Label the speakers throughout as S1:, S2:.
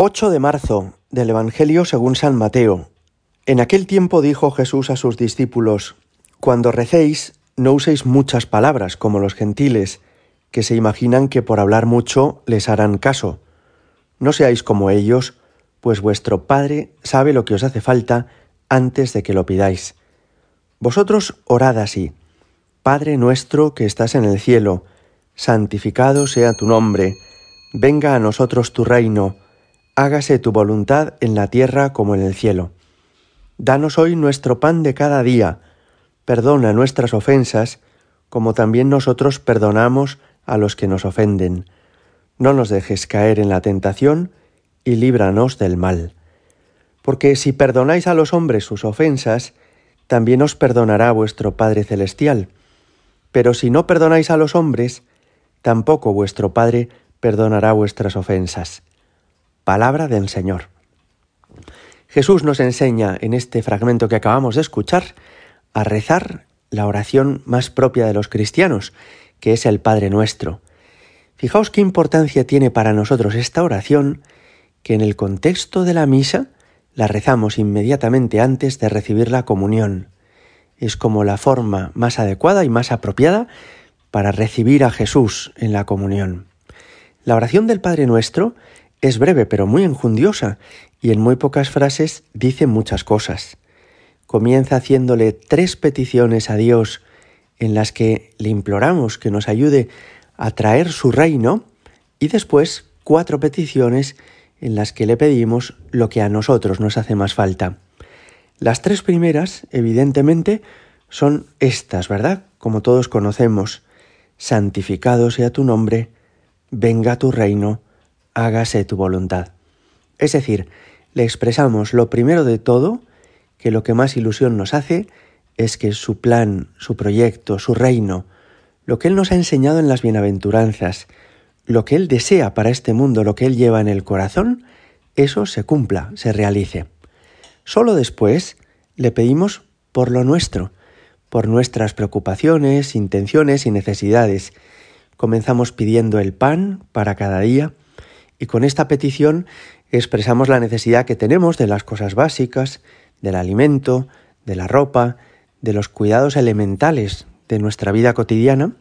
S1: 8 de marzo del Evangelio según San Mateo. En aquel tiempo dijo Jesús a sus discípulos, Cuando recéis, no uséis muchas palabras como los gentiles, que se imaginan que por hablar mucho les harán caso. No seáis como ellos, pues vuestro Padre sabe lo que os hace falta antes de que lo pidáis. Vosotros orad así, Padre nuestro que estás en el cielo, santificado sea tu nombre, venga a nosotros tu reino, hágase tu voluntad en la tierra como en el cielo. Danos hoy nuestro pan de cada día, perdona nuestras ofensas, como también nosotros perdonamos a los que nos ofenden. No nos dejes caer en la tentación, y líbranos del mal. Porque si perdonáis a los hombres sus ofensas, también os perdonará vuestro Padre Celestial. Pero si no perdonáis a los hombres, tampoco vuestro Padre perdonará vuestras ofensas. Palabra del Señor. Jesús nos enseña en este fragmento que acabamos de escuchar a rezar la oración más propia de los cristianos, que es el Padre nuestro. Fijaos qué importancia tiene para nosotros esta oración, que en el contexto de la misa la rezamos inmediatamente antes de recibir la comunión. Es como la forma más adecuada y más apropiada para recibir a Jesús en la comunión. La oración del Padre Nuestro es breve pero muy enjundiosa y en muy pocas frases dice muchas cosas. Comienza haciéndole tres peticiones a Dios en las que le imploramos que nos ayude a traer su reino y después cuatro peticiones en las que le pedimos lo que a nosotros nos hace más falta. Las tres primeras, evidentemente, son estas, ¿verdad? Como todos conocemos. Santificado sea tu nombre, venga tu reino, hágase tu voluntad. Es decir, le expresamos lo primero de todo, que lo que más ilusión nos hace es que su plan, su proyecto, su reino, lo que Él nos ha enseñado en las bienaventuranzas, lo que Él desea para este mundo, lo que Él lleva en el corazón, eso se cumpla, se realice. Solo después le pedimos por lo nuestro, por nuestras preocupaciones, intenciones y necesidades. Comenzamos pidiendo el pan para cada día, y con esta petición expresamos la necesidad que tenemos de las cosas básicas, del alimento, de la ropa, de los cuidados elementales de nuestra vida cotidiana,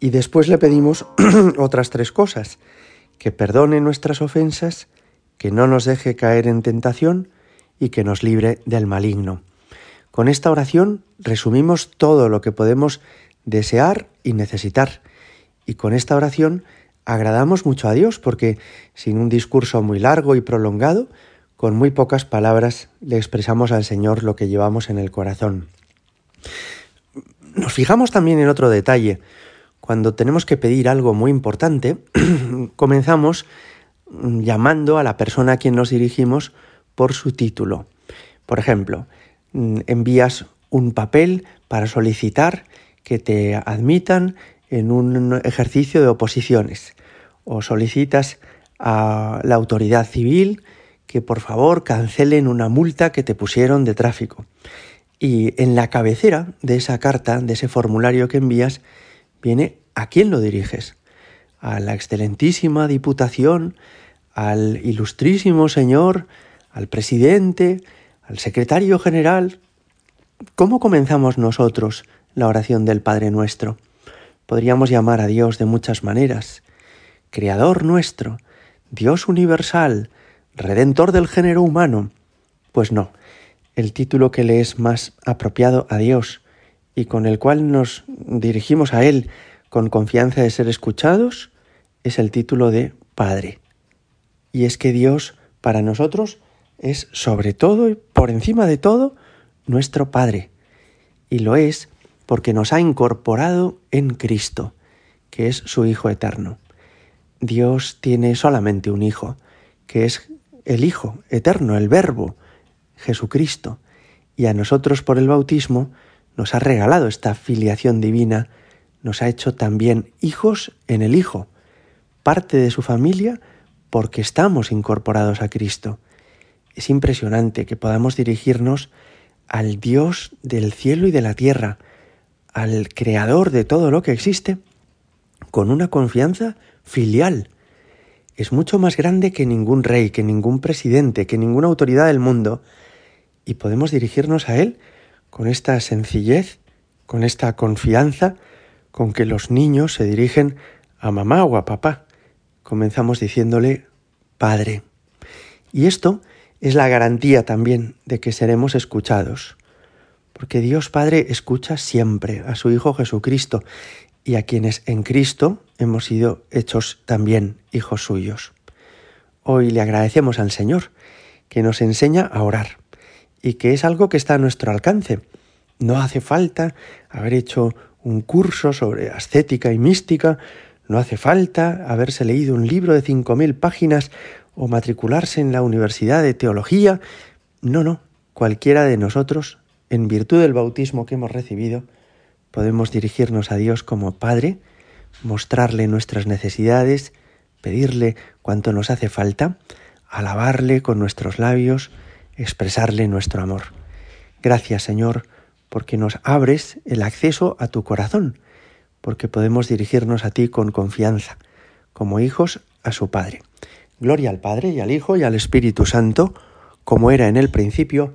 S1: y después le pedimos otras tres cosas, que perdone nuestras ofensas, que no nos deje caer en tentación y que nos libre del maligno. Con esta oración resumimos todo lo que podemos desear y necesitar, y con esta oración agradamos mucho a Dios porque sin un discurso muy largo y prolongado, con muy pocas palabras le expresamos al Señor lo que llevamos en el corazón. Nos fijamos también en otro detalle. Cuando tenemos que pedir algo muy importante, comenzamos llamando a la persona a quien nos dirigimos por su título. Por ejemplo, envías un papel para solicitar que te admitan en un ejercicio de oposiciones o solicitas a la autoridad civil que por favor cancelen una multa que te pusieron de tráfico. Y en la cabecera de esa carta, de ese formulario que envías, viene a quién lo diriges. A la excelentísima Diputación, al ilustrísimo señor, al presidente, al secretario general. ¿Cómo comenzamos nosotros la oración del Padre nuestro? Podríamos llamar a Dios de muchas maneras. Creador nuestro, Dios universal, Redentor del género humano. Pues no, el título que le es más apropiado a Dios y con el cual nos dirigimos a Él con confianza de ser escuchados es el título de Padre. Y es que Dios para nosotros es sobre todo y por encima de todo nuestro Padre. Y lo es porque nos ha incorporado en Cristo, que es su Hijo eterno. Dios tiene solamente un Hijo, que es el Hijo eterno, el Verbo, Jesucristo, y a nosotros por el bautismo nos ha regalado esta filiación divina, nos ha hecho también hijos en el Hijo, parte de su familia porque estamos incorporados a Cristo. Es impresionante que podamos dirigirnos al Dios del cielo y de la tierra, al Creador de todo lo que existe, con una confianza filial. es mucho más grande que ningún rey, que ningún presidente, que ninguna autoridad del mundo, y podemos dirigirnos a Él con esta sencillez, con esta confianza con que los niños se dirigen a mamá o a papá. Comenzamos diciéndole Padre. Y esto es la garantía también de que seremos escuchados, porque Dios Padre escucha siempre a su Hijo Jesucristo y a quienes en Cristo hemos sido hechos también hijos suyos. Hoy le agradecemos al Señor que nos enseña a orar y que es algo que está a nuestro alcance. No hace falta haber hecho un curso sobre ascética y mística, no hace falta haberse leído un libro de cinco mil páginas o matricularse en la Universidad de Teología. No, no, cualquiera de nosotros, en virtud del bautismo que hemos recibido, podemos dirigirnos a Dios como Padre, mostrarle nuestras necesidades, pedirle cuanto nos hace falta, alabarle con nuestros labios, expresarle nuestro amor. Gracias Señor, porque nos abres el acceso a tu corazón, porque podemos dirigirnos a ti con confianza, como hijos a su Padre. Gloria al Padre y al Hijo y al Espíritu Santo, como era en el principio,